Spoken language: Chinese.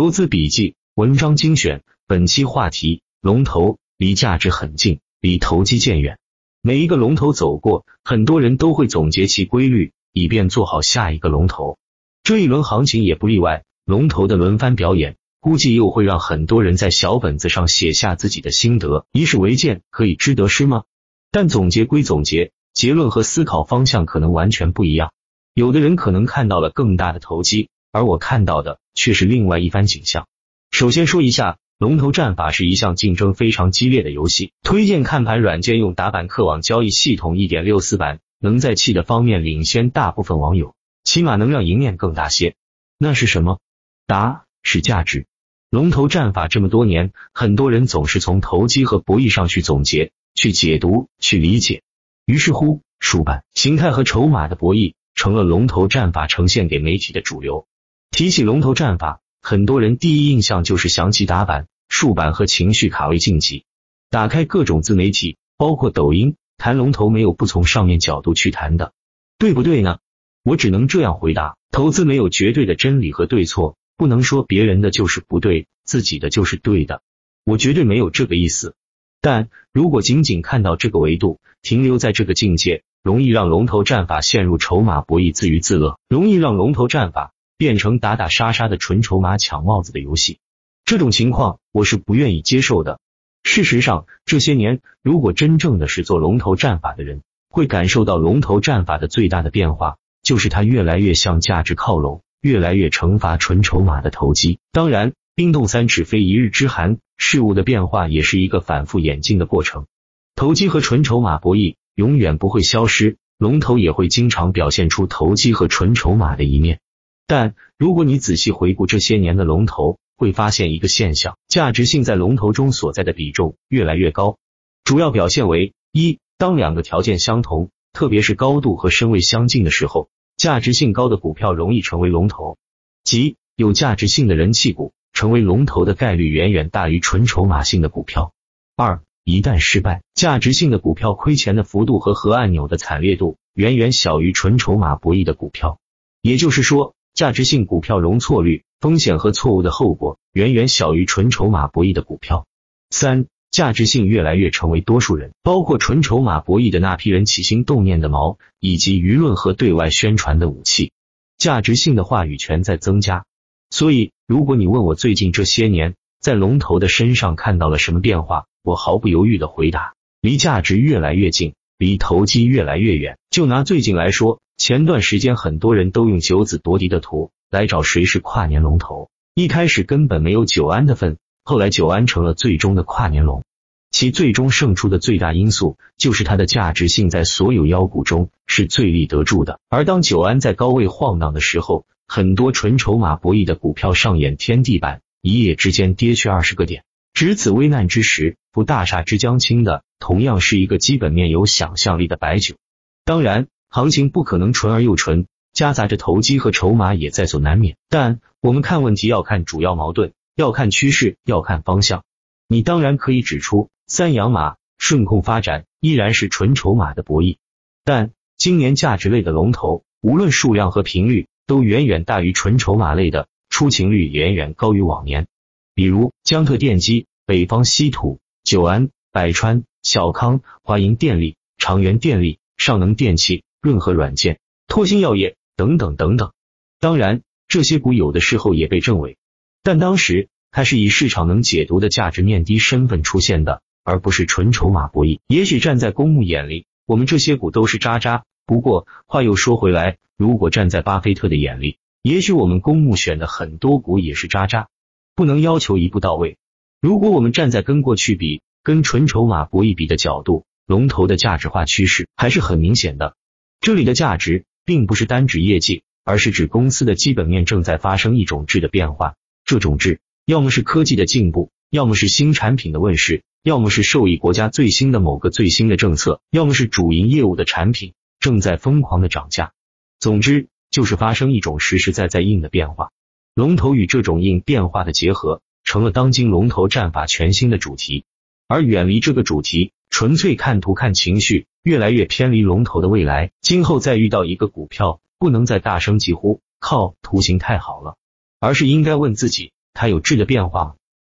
投资笔记，文章精选。本期话题：龙头离价值很近，离投机渐远。每一个龙头走过，很多人都会总结其规律，以便做好下一个龙头。这一轮行情也不例外，龙头的轮番表演，估计又会让很多人在小本子上写下自己的心得，以史为鉴，可以知得失吗？但总结归总结，结论和思考方向可能完全不一样。有的人可能看到了更大的投机。而我看到的却是另外一番景象。首先说一下，龙头战法是一项竞争非常激烈的游戏。推荐看盘软件用打板客网交易系统一点六四版，能在气的方面领先大部分网友，起码能让赢面更大些。那是什么？答是价值。龙头战法这么多年，很多人总是从投机和博弈上去总结、去解读、去理解，于是乎，竖板形态和筹码的博弈成了龙头战法呈现给媒体的主流。提起龙头战法，很多人第一印象就是想起打板、竖板和情绪卡位晋级。打开各种自媒体，包括抖音，谈龙头没有不从上面角度去谈的，对不对呢？我只能这样回答：投资没有绝对的真理和对错，不能说别人的就是不对，自己的就是对的。我绝对没有这个意思。但如果仅仅看到这个维度，停留在这个境界，容易让龙头战法陷入筹码博弈自娱自乐，容易让龙头战法。变成打打杀杀的纯筹码抢帽子的游戏，这种情况我是不愿意接受的。事实上，这些年如果真正的是做龙头战法的人，会感受到龙头战法的最大的变化，就是它越来越向价值靠拢，越来越惩罚纯筹码的投机。当然，冰冻三尺非一日之寒，事物的变化也是一个反复演进的过程。投机和纯筹码博弈永远不会消失，龙头也会经常表现出投机和纯筹码的一面。但如果你仔细回顾这些年的龙头，会发现一个现象：价值性在龙头中所在的比重越来越高。主要表现为一，当两个条件相同，特别是高度和身位相近的时候，价值性高的股票容易成为龙头，即有价值性的人气股成为龙头的概率远远大于纯筹码性的股票。二，一旦失败，价值性的股票亏钱的幅度和核按钮的惨烈度远远小于纯筹码博弈的股票。也就是说。价值性股票容错率、风险和错误的后果远远小于纯筹码博弈的股票。三、价值性越来越成为多数人，包括纯筹码博弈的那批人起心动念的矛，以及舆论和对外宣传的武器。价值性的话语权在增加。所以，如果你问我最近这些年在龙头的身上看到了什么变化，我毫不犹豫的回答：离价值越来越近，离投机越来越远。就拿最近来说。前段时间很多人都用九子夺嫡的图来找谁是跨年龙头，一开始根本没有九安的份，后来九安成了最终的跨年龙。其最终胜出的最大因素就是它的价值性在所有妖股中是最立得住的。而当九安在高位晃荡的时候，很多纯筹码博弈的股票上演天地板，一夜之间跌去二十个点。值此危难之时，不大厦之将倾的，同样是一个基本面有想象力的白酒。当然。行情不可能纯而又纯，夹杂着投机和筹码也在所难免。但我们看问题要看主要矛盾，要看趋势，要看方向。你当然可以指出，三阳马顺控发展依然是纯筹码的博弈，但今年价值类的龙头，无论数量和频率都远远大于纯筹码类的，出勤率远远高于往年。比如江特电机、北方稀土、九安、百川、小康、华银电力、长源电力、上能电器。润和软件、拓新药业等等等等，当然这些股有的时候也被证伪，但当时它是以市场能解读的价值面低身份出现的，而不是纯筹码博弈。也许站在公募眼里，我们这些股都是渣渣。不过话又说回来，如果站在巴菲特的眼里，也许我们公募选的很多股也是渣渣。不能要求一步到位。如果我们站在跟过去比、跟纯筹码博弈比的角度，龙头的价值化趋势还是很明显的。这里的价值并不是单指业绩，而是指公司的基本面正在发生一种质的变化。这种质，要么是科技的进步，要么是新产品的问世，要么是受益国家最新的某个最新的政策，要么是主营业务的产品正在疯狂的涨价。总之，就是发生一种实实在在硬的变化。龙头与这种硬变化的结合，成了当今龙头战法全新的主题。而远离这个主题，纯粹看图看情绪。越来越偏离龙头的未来，今后再遇到一个股票，不能再大声疾呼靠图形太好了，而是应该问自己，它有质的变化吗？